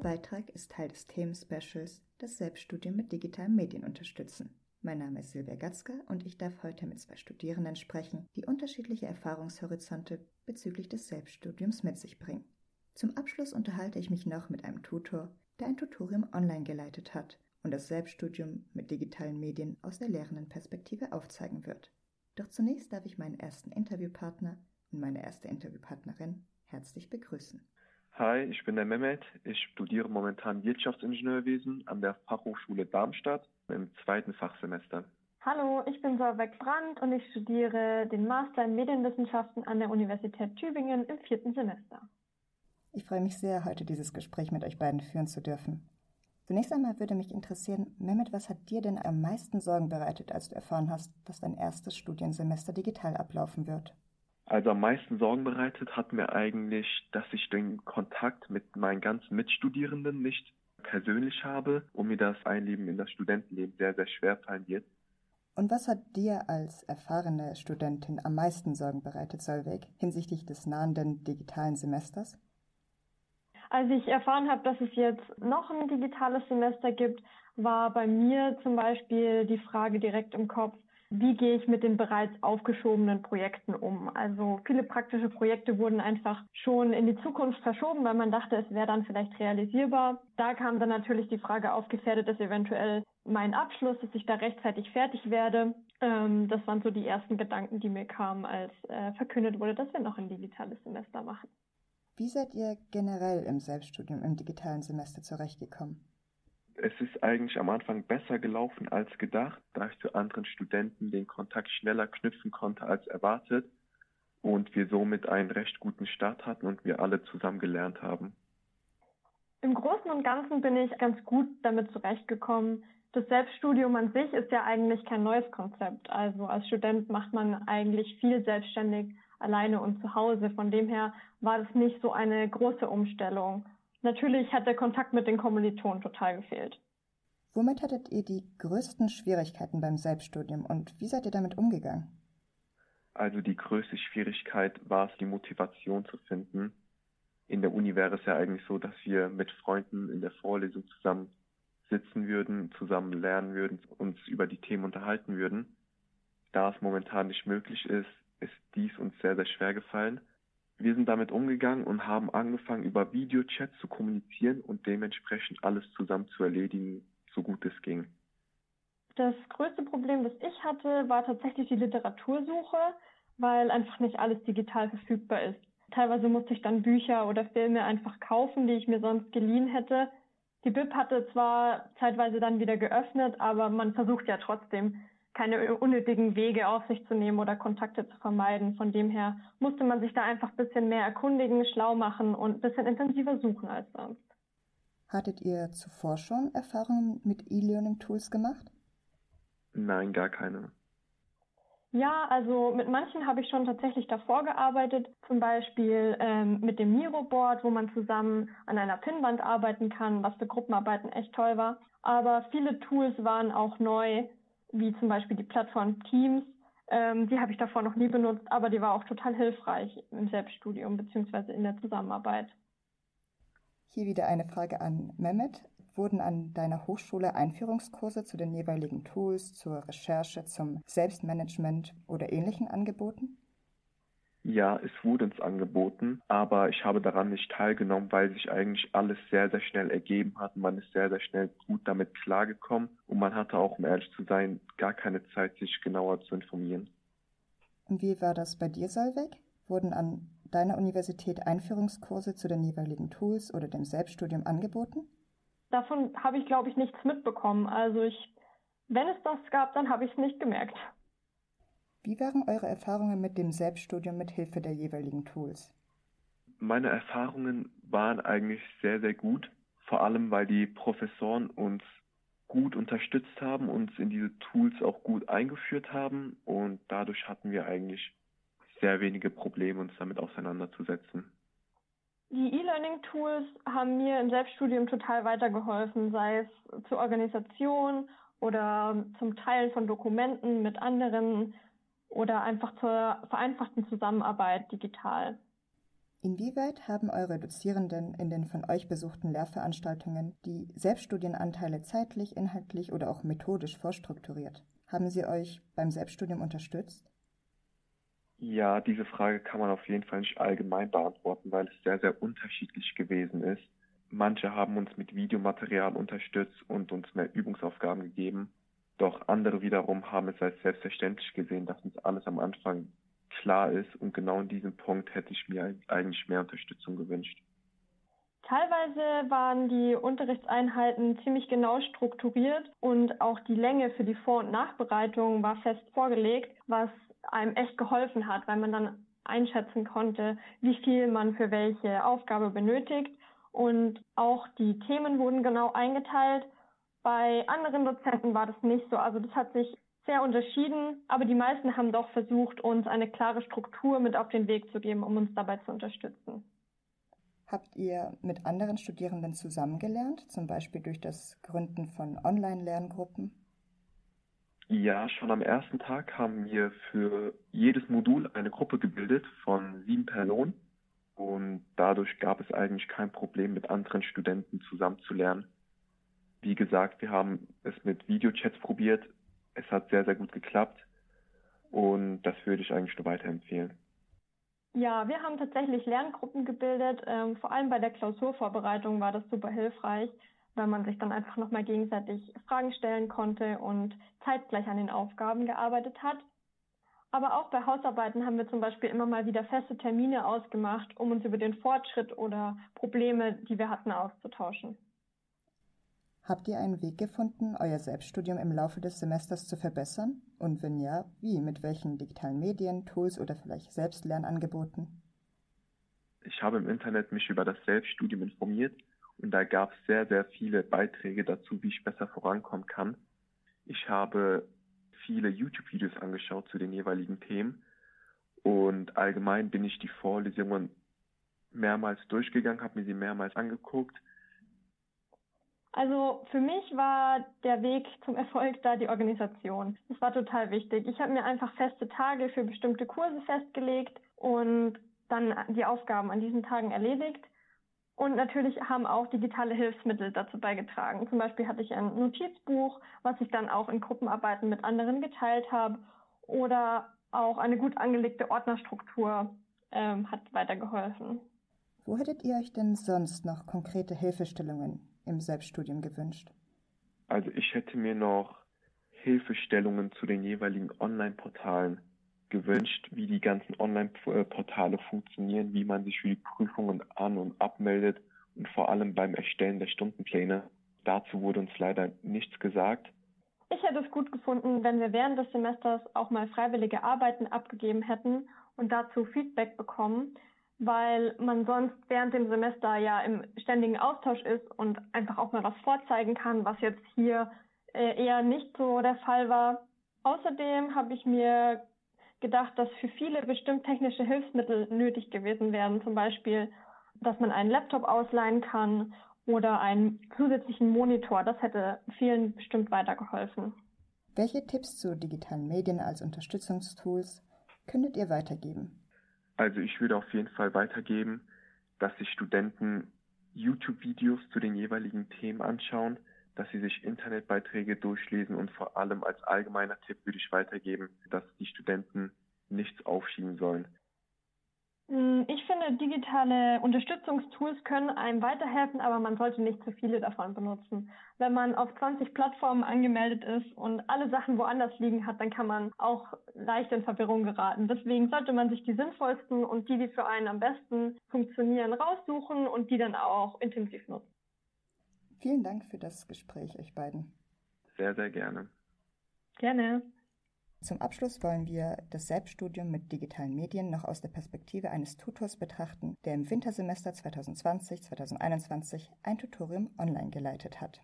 Beitrag ist Teil des Themen-Specials das Selbststudium mit digitalen Medien unterstützen. Mein Name ist Silvia Gatzka und ich darf heute mit zwei Studierenden sprechen, die unterschiedliche Erfahrungshorizonte bezüglich des Selbststudiums mit sich bringen. Zum Abschluss unterhalte ich mich noch mit einem Tutor, der ein Tutorium online geleitet hat und das Selbststudium mit digitalen Medien aus der Lehrendenperspektive aufzeigen wird. Doch zunächst darf ich meinen ersten Interviewpartner und meine erste Interviewpartnerin herzlich begrüßen. Hi, ich bin der Mehmet. Ich studiere momentan Wirtschaftsingenieurwesen an der Fachhochschule Darmstadt im zweiten Fachsemester. Hallo, ich bin Solveig Brandt und ich studiere den Master in Medienwissenschaften an der Universität Tübingen im vierten Semester. Ich freue mich sehr, heute dieses Gespräch mit euch beiden führen zu dürfen. Zunächst einmal würde mich interessieren, Mehmet, was hat dir denn am meisten Sorgen bereitet, als du erfahren hast, dass dein erstes Studiensemester digital ablaufen wird? Also am meisten Sorgen bereitet hat mir eigentlich, dass ich den Kontakt mit meinen ganzen Mitstudierenden nicht persönlich habe und mir das Einleben in das Studentenleben sehr, sehr schwer fallen wird. Und was hat dir als erfahrene Studentin am meisten Sorgen bereitet, Solveig, hinsichtlich des nahenden digitalen Semesters? Als ich erfahren habe, dass es jetzt noch ein digitales Semester gibt, war bei mir zum Beispiel die Frage direkt im Kopf, wie gehe ich mit den bereits aufgeschobenen Projekten um? Also viele praktische Projekte wurden einfach schon in die Zukunft verschoben, weil man dachte, es wäre dann vielleicht realisierbar. Da kam dann natürlich die Frage auf, gefährdet es eventuell mein Abschluss, dass ich da rechtzeitig fertig werde. Ähm, das waren so die ersten Gedanken, die mir kamen, als äh, verkündet wurde, dass wir noch ein digitales Semester machen. Wie seid ihr generell im Selbststudium im digitalen Semester zurechtgekommen? Es ist eigentlich am Anfang besser gelaufen als gedacht, da ich zu anderen Studenten den Kontakt schneller knüpfen konnte als erwartet und wir somit einen recht guten Start hatten und wir alle zusammen gelernt haben. Im Großen und Ganzen bin ich ganz gut damit zurechtgekommen. Das Selbststudium an sich ist ja eigentlich kein neues Konzept. Also als Student macht man eigentlich viel selbstständig alleine und zu Hause. Von dem her war das nicht so eine große Umstellung. Natürlich hat der Kontakt mit den Kommilitonen total gefehlt. Womit hattet ihr die größten Schwierigkeiten beim Selbststudium und wie seid ihr damit umgegangen? Also die größte Schwierigkeit war es, die Motivation zu finden. In der Uni wäre es ja eigentlich so, dass wir mit Freunden in der Vorlesung zusammen sitzen würden, zusammen lernen würden, uns über die Themen unterhalten würden. Da es momentan nicht möglich ist, ist dies uns sehr, sehr schwer gefallen wir sind damit umgegangen und haben angefangen, über Videochat zu kommunizieren und dementsprechend alles zusammen zu erledigen, so gut es ging. Das größte Problem, das ich hatte, war tatsächlich die Literatursuche, weil einfach nicht alles digital verfügbar ist. Teilweise musste ich dann Bücher oder Filme einfach kaufen, die ich mir sonst geliehen hätte. Die Bib hatte zwar zeitweise dann wieder geöffnet, aber man versucht ja trotzdem, keine unnötigen Wege auf sich zu nehmen oder Kontakte zu vermeiden. Von dem her musste man sich da einfach ein bisschen mehr erkundigen, schlau machen und ein bisschen intensiver suchen als sonst. Hattet ihr zuvor schon Erfahrungen mit E-Learning-Tools gemacht? Nein, gar keine. Ja, also mit manchen habe ich schon tatsächlich davor gearbeitet, zum Beispiel ähm, mit dem Miro-Board, wo man zusammen an einer Pinnwand arbeiten kann, was für Gruppenarbeiten echt toll war. Aber viele Tools waren auch neu, wie zum Beispiel die Plattform Teams. Ähm, die habe ich davor noch nie benutzt, aber die war auch total hilfreich im Selbststudium bzw. in der Zusammenarbeit. Hier wieder eine Frage an Mehmet. Wurden an deiner Hochschule Einführungskurse zu den jeweiligen Tools, zur Recherche, zum Selbstmanagement oder ähnlichen angeboten? Ja, es wurde uns angeboten, aber ich habe daran nicht teilgenommen, weil sich eigentlich alles sehr, sehr schnell ergeben hat. Man ist sehr, sehr schnell gut damit klargekommen und man hatte auch, um ehrlich zu sein, gar keine Zeit, sich genauer zu informieren. Und wie war das bei dir, Solveig? Wurden an deiner Universität Einführungskurse zu den jeweiligen Tools oder dem Selbststudium angeboten? Davon habe ich, glaube ich, nichts mitbekommen. Also ich, wenn es das gab, dann habe ich es nicht gemerkt. Wie waren eure Erfahrungen mit dem Selbststudium mit Hilfe der jeweiligen Tools? Meine Erfahrungen waren eigentlich sehr, sehr gut, vor allem weil die Professoren uns gut unterstützt haben, uns in diese Tools auch gut eingeführt haben und dadurch hatten wir eigentlich sehr wenige Probleme, uns damit auseinanderzusetzen. Die E-Learning-Tools haben mir im Selbststudium total weitergeholfen, sei es zur Organisation oder zum Teilen von Dokumenten mit anderen oder einfach zur vereinfachten Zusammenarbeit digital. Inwieweit haben eure Dozierenden in den von euch besuchten Lehrveranstaltungen die Selbststudienanteile zeitlich, inhaltlich oder auch methodisch vorstrukturiert? Haben sie euch beim Selbststudium unterstützt? Ja, diese Frage kann man auf jeden Fall nicht allgemein beantworten, weil es sehr, sehr unterschiedlich gewesen ist. Manche haben uns mit Videomaterial unterstützt und uns mehr Übungsaufgaben gegeben. Doch andere wiederum haben es als selbstverständlich gesehen, dass uns alles am Anfang klar ist und genau in diesem Punkt hätte ich mir eigentlich mehr Unterstützung gewünscht. Teilweise waren die Unterrichtseinheiten ziemlich genau strukturiert und auch die Länge für die Vor- und Nachbereitung war fest vorgelegt, was einem echt geholfen hat, weil man dann einschätzen konnte, wie viel man für welche Aufgabe benötigt und auch die Themen wurden genau eingeteilt. Bei anderen Dozenten war das nicht so. Also das hat sich sehr unterschieden, aber die meisten haben doch versucht, uns eine klare Struktur mit auf den Weg zu geben, um uns dabei zu unterstützen. Habt ihr mit anderen Studierenden zusammengelernt, zum Beispiel durch das Gründen von Online-Lerngruppen? Ja, schon am ersten Tag haben wir für jedes Modul eine Gruppe gebildet von sieben Personen und dadurch gab es eigentlich kein Problem, mit anderen Studenten zusammenzulernen. Wie gesagt, wir haben es mit Videochats probiert. Es hat sehr, sehr gut geklappt und das würde ich eigentlich nur weiterempfehlen. Ja, wir haben tatsächlich Lerngruppen gebildet. Ähm, vor allem bei der Klausurvorbereitung war das super hilfreich, weil man sich dann einfach nochmal gegenseitig Fragen stellen konnte und zeitgleich an den Aufgaben gearbeitet hat. Aber auch bei Hausarbeiten haben wir zum Beispiel immer mal wieder feste Termine ausgemacht, um uns über den Fortschritt oder Probleme, die wir hatten, auszutauschen. Habt ihr einen Weg gefunden, euer Selbststudium im Laufe des Semesters zu verbessern? Und wenn ja, wie? Mit welchen digitalen Medien, Tools oder vielleicht Selbstlernangeboten? Ich habe im Internet mich über das Selbststudium informiert und da gab es sehr, sehr viele Beiträge dazu, wie ich besser vorankommen kann. Ich habe viele YouTube-Videos angeschaut zu den jeweiligen Themen und allgemein bin ich die Vorlesungen mehrmals durchgegangen, habe mir sie mehrmals angeguckt. Also für mich war der Weg zum Erfolg da die Organisation. Das war total wichtig. Ich habe mir einfach feste Tage für bestimmte Kurse festgelegt und dann die Aufgaben an diesen Tagen erledigt. Und natürlich haben auch digitale Hilfsmittel dazu beigetragen. Zum Beispiel hatte ich ein Notizbuch, was ich dann auch in Gruppenarbeiten mit anderen geteilt habe. Oder auch eine gut angelegte Ordnerstruktur ähm, hat weitergeholfen. Wo hättet ihr euch denn sonst noch konkrete Hilfestellungen im Selbststudium gewünscht? Also ich hätte mir noch Hilfestellungen zu den jeweiligen Online-Portalen gewünscht, wie die ganzen Online-Portale funktionieren, wie man sich für die Prüfungen an- und abmeldet und vor allem beim Erstellen der Stundenpläne. Dazu wurde uns leider nichts gesagt. Ich hätte es gut gefunden, wenn wir während des Semesters auch mal freiwillige Arbeiten abgegeben hätten und dazu Feedback bekommen, weil man sonst während dem Semester ja im ständigen Austausch ist und einfach auch mal was vorzeigen kann, was jetzt hier äh, eher nicht so der Fall war. Außerdem habe ich mir gedacht, dass für viele bestimmt technische Hilfsmittel nötig gewesen wären. Zum Beispiel, dass man einen Laptop ausleihen kann oder einen zusätzlichen Monitor. Das hätte vielen bestimmt weitergeholfen. Welche Tipps zu digitalen Medien als Unterstützungstools könntet ihr weitergeben? Also ich würde auf jeden Fall weitergeben, dass sich Studenten YouTube-Videos zu den jeweiligen Themen anschauen, dass sie sich Internetbeiträge durchlesen und vor allem als allgemeiner Tipp würde ich weitergeben, dass die Studenten nichts aufschieben sollen. Hm, ich finde, digitale Unterstützungstools können einem weiterhelfen, aber man sollte nicht zu viele davon benutzen. Wenn man auf 20 Plattformen angemeldet ist und alle Sachen woanders liegen hat, dann kann man auch leicht in Verwirrung geraten. Deswegen sollte man sich die sinnvollsten und die, die für einen am besten funktionieren, raussuchen und die dann auch intensiv nutzen. Vielen Dank für das Gespräch, euch beiden. Sehr, sehr gerne. Gerne. Zum Abschluss wollen wir das Selbststudium mit digitalen Medien noch aus der Perspektive eines Tutors betrachten, der im Wintersemester 2020-2021 ein Tutorium online geleitet hat.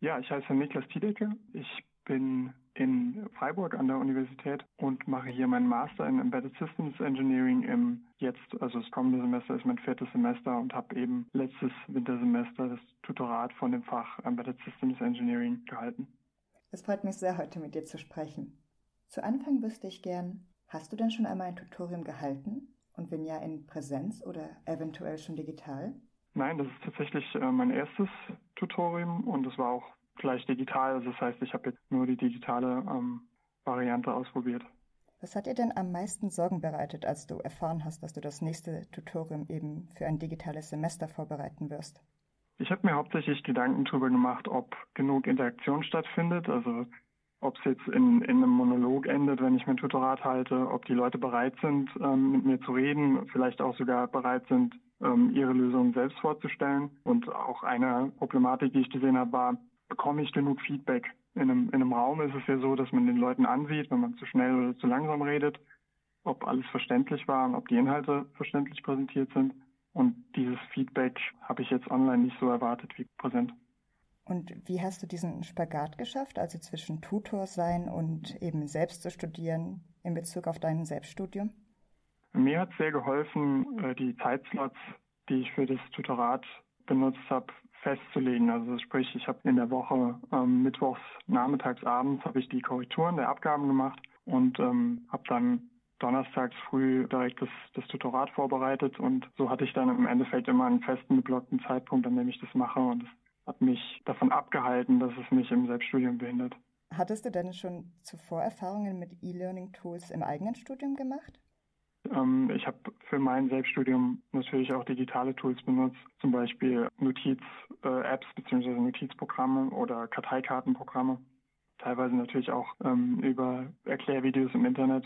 Ja, ich heiße Niklas Tiedecke. Ich bin in Freiburg an der Universität und mache hier meinen Master in Embedded Systems Engineering im jetzt, also das kommende Semester ist mein viertes Semester und habe eben letztes Wintersemester das Tutorat von dem Fach Embedded Systems Engineering gehalten. Es freut mich sehr, heute mit dir zu sprechen. Zu Anfang wüsste ich gern, hast du denn schon einmal ein Tutorium gehalten? Und wenn ja, in Präsenz oder eventuell schon digital? Nein, das ist tatsächlich äh, mein erstes Tutorium und es war auch gleich digital. Also das heißt, ich habe jetzt nur die digitale ähm, Variante ausprobiert. Was hat dir denn am meisten Sorgen bereitet, als du erfahren hast, dass du das nächste Tutorium eben für ein digitales Semester vorbereiten wirst? Ich habe mir hauptsächlich Gedanken darüber gemacht, ob genug Interaktion stattfindet, also ob es jetzt in, in einem Monolog endet, wenn ich mein Tutorat halte, ob die Leute bereit sind, ähm, mit mir zu reden, vielleicht auch sogar bereit sind, ähm, ihre Lösungen selbst vorzustellen. Und auch eine Problematik, die ich gesehen habe, war, bekomme ich genug Feedback? In einem, in einem Raum ist es ja so, dass man den Leuten ansieht, wenn man zu schnell oder zu langsam redet, ob alles verständlich war und ob die Inhalte verständlich präsentiert sind. Und dieses Feedback habe ich jetzt online nicht so erwartet wie präsent. Und wie hast du diesen Spagat geschafft, also zwischen Tutor sein und eben selbst zu studieren in Bezug auf dein Selbststudium? Mir hat sehr geholfen, äh, die Zeitslots, die ich für das Tutorat benutzt habe, festzulegen. Also sprich, ich habe in der Woche ähm, mittwochs, nachmittags, abends habe ich die Korrekturen der Abgaben gemacht und ähm, habe dann donnerstags früh direkt das, das Tutorat vorbereitet und so hatte ich dann im Endeffekt immer einen festen geblockten Zeitpunkt, an dem ich das mache und das hat mich davon abgehalten, dass es mich im Selbststudium behindert. Hattest du denn schon zuvor Erfahrungen mit E-Learning-Tools im eigenen Studium gemacht? Ähm, ich habe für mein Selbststudium natürlich auch digitale Tools benutzt, zum Beispiel Notiz-Apps äh, bzw. Notizprogramme oder Karteikartenprogramme. Teilweise natürlich auch ähm, über Erklärvideos im Internet.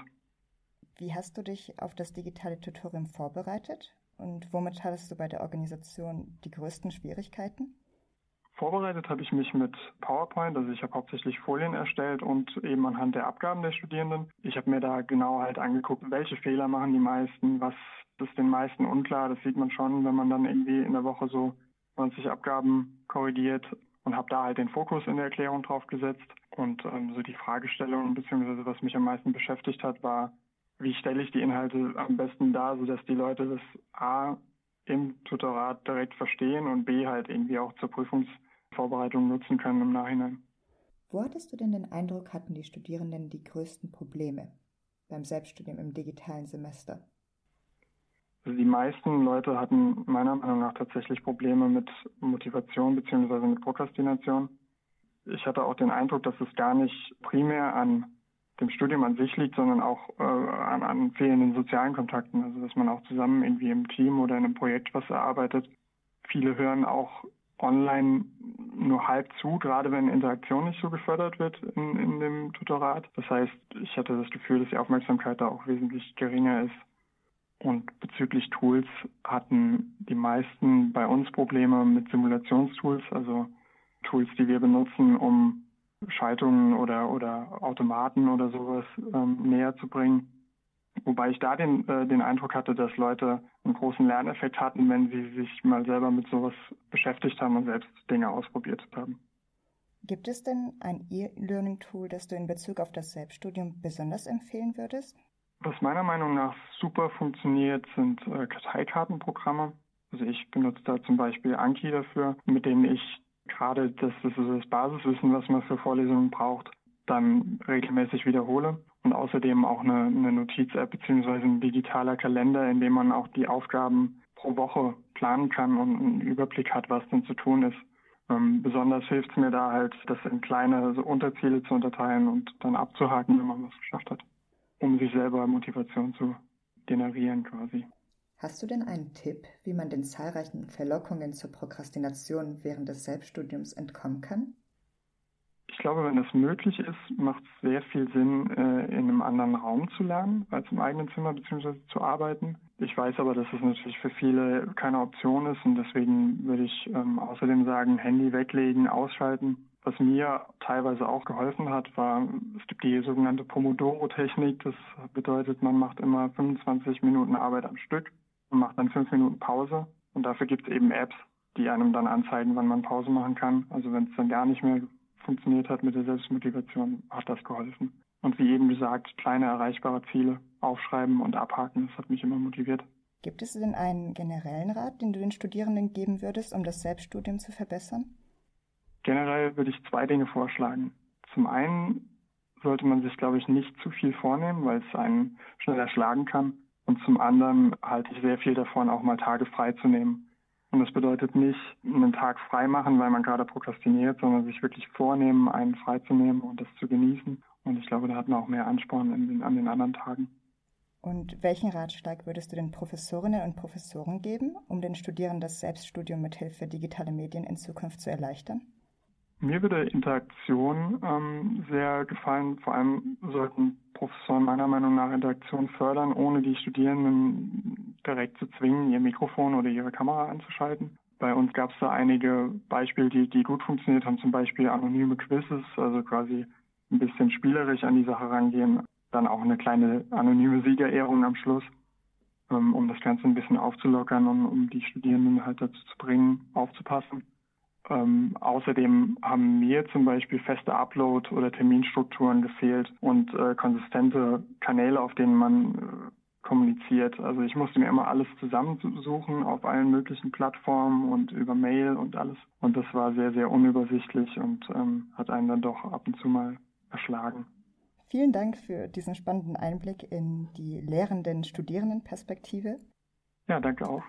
Wie hast du dich auf das digitale Tutorium vorbereitet und womit hattest du bei der Organisation die größten Schwierigkeiten? Vorbereitet habe ich mich mit PowerPoint, also ich habe hauptsächlich Folien erstellt und eben anhand der Abgaben der Studierenden. Ich habe mir da genau halt angeguckt, welche Fehler machen die meisten, was ist den meisten unklar. Das sieht man schon, wenn man dann irgendwie in der Woche so 20 Abgaben korrigiert und habe da halt den Fokus in der Erklärung drauf gesetzt. Und ähm, so die Fragestellung beziehungsweise was mich am meisten beschäftigt hat, war, wie stelle ich die Inhalte am besten dar, sodass die Leute das A im Tutorat direkt verstehen und B halt irgendwie auch zur Prüfungs Vorbereitung nutzen können im Nachhinein. Wo hattest du denn den Eindruck, hatten die Studierenden die größten Probleme beim Selbststudium im digitalen Semester? Also die meisten Leute hatten meiner Meinung nach tatsächlich Probleme mit Motivation bzw. mit Prokrastination. Ich hatte auch den Eindruck, dass es gar nicht primär an dem Studium an sich liegt, sondern auch äh, an, an fehlenden sozialen Kontakten. Also dass man auch zusammen irgendwie im Team oder in einem Projekt was erarbeitet. Viele hören auch online nur halb zu, gerade wenn Interaktion nicht so gefördert wird in, in dem Tutorat. Das heißt, ich hatte das Gefühl, dass die Aufmerksamkeit da auch wesentlich geringer ist. Und bezüglich Tools hatten die meisten bei uns Probleme mit Simulationstools, also Tools, die wir benutzen, um Schaltungen oder, oder Automaten oder sowas ähm, näher zu bringen. Wobei ich da den, äh, den Eindruck hatte, dass Leute einen großen Lerneffekt hatten, wenn sie sich mal selber mit sowas beschäftigt haben und selbst Dinge ausprobiert haben. Gibt es denn ein E-Learning-Tool, das du in Bezug auf das Selbststudium besonders empfehlen würdest? Was meiner Meinung nach super funktioniert, sind äh, Karteikartenprogramme. Also ich benutze da zum Beispiel Anki dafür, mit denen ich gerade das, das, das Basiswissen, was man für Vorlesungen braucht, dann regelmäßig wiederhole und außerdem auch eine, eine Notiz-App beziehungsweise ein digitaler Kalender, in dem man auch die Aufgaben pro Woche planen kann und einen Überblick hat, was denn zu tun ist. Ähm, besonders hilft es mir da halt, das in kleine so Unterziele zu unterteilen und dann abzuhaken, wenn man was geschafft hat, um sich selber Motivation zu generieren quasi. Hast du denn einen Tipp, wie man den zahlreichen Verlockungen zur Prokrastination während des Selbststudiums entkommen kann? Ich glaube, wenn das möglich ist, macht es sehr viel Sinn, äh, in einem anderen Raum zu lernen, als im eigenen Zimmer bzw. zu arbeiten. Ich weiß aber, dass es natürlich für viele keine Option ist und deswegen würde ich ähm, außerdem sagen, Handy weglegen, ausschalten. Was mir teilweise auch geholfen hat, war, es gibt die sogenannte Pomodoro-Technik. Das bedeutet, man macht immer 25 Minuten Arbeit am Stück und macht dann fünf Minuten Pause. Und dafür gibt es eben Apps, die einem dann anzeigen, wann man Pause machen kann. Also wenn es dann gar nicht mehr funktioniert hat mit der Selbstmotivation, hat das geholfen. Und wie eben gesagt, kleine erreichbare Ziele aufschreiben und abhaken, das hat mich immer motiviert. Gibt es denn einen generellen Rat, den du den Studierenden geben würdest, um das Selbststudium zu verbessern? Generell würde ich zwei Dinge vorschlagen. Zum einen sollte man sich, glaube ich, nicht zu viel vornehmen, weil es einen schnell erschlagen kann. Und zum anderen halte ich sehr viel davon, auch mal Tage frei zu nehmen. Und das bedeutet nicht einen Tag frei machen, weil man gerade prokrastiniert, sondern sich wirklich vornehmen, einen frei zu nehmen und das zu genießen. Und ich glaube, da hat man auch mehr Ansporn den, an den anderen Tagen. Und welchen Ratschlag würdest du den Professorinnen und Professoren geben, um den Studierenden das Selbststudium mit Hilfe digitaler Medien in Zukunft zu erleichtern? Mir würde Interaktion ähm, sehr gefallen. Vor allem sollten Professoren meiner Meinung nach Interaktion fördern, ohne die Studierenden direkt zu zwingen, ihr Mikrofon oder ihre Kamera anzuschalten. Bei uns gab es da einige Beispiele, die, die gut funktioniert haben, zum Beispiel anonyme Quizzes, also quasi ein bisschen spielerisch an die Sache rangehen. Dann auch eine kleine anonyme Siegerehrung am Schluss, ähm, um das Ganze ein bisschen aufzulockern und um die Studierenden halt dazu zu bringen, aufzupassen. Ähm, außerdem haben mir zum Beispiel feste Upload- oder Terminstrukturen gefehlt und äh, konsistente Kanäle, auf denen man äh, kommuniziert. Also ich musste mir immer alles zusammensuchen auf allen möglichen Plattformen und über Mail und alles. Und das war sehr, sehr unübersichtlich und ähm, hat einen dann doch ab und zu mal erschlagen. Vielen Dank für diesen spannenden Einblick in die lehrenden Studierendenperspektive. Ja, danke auch.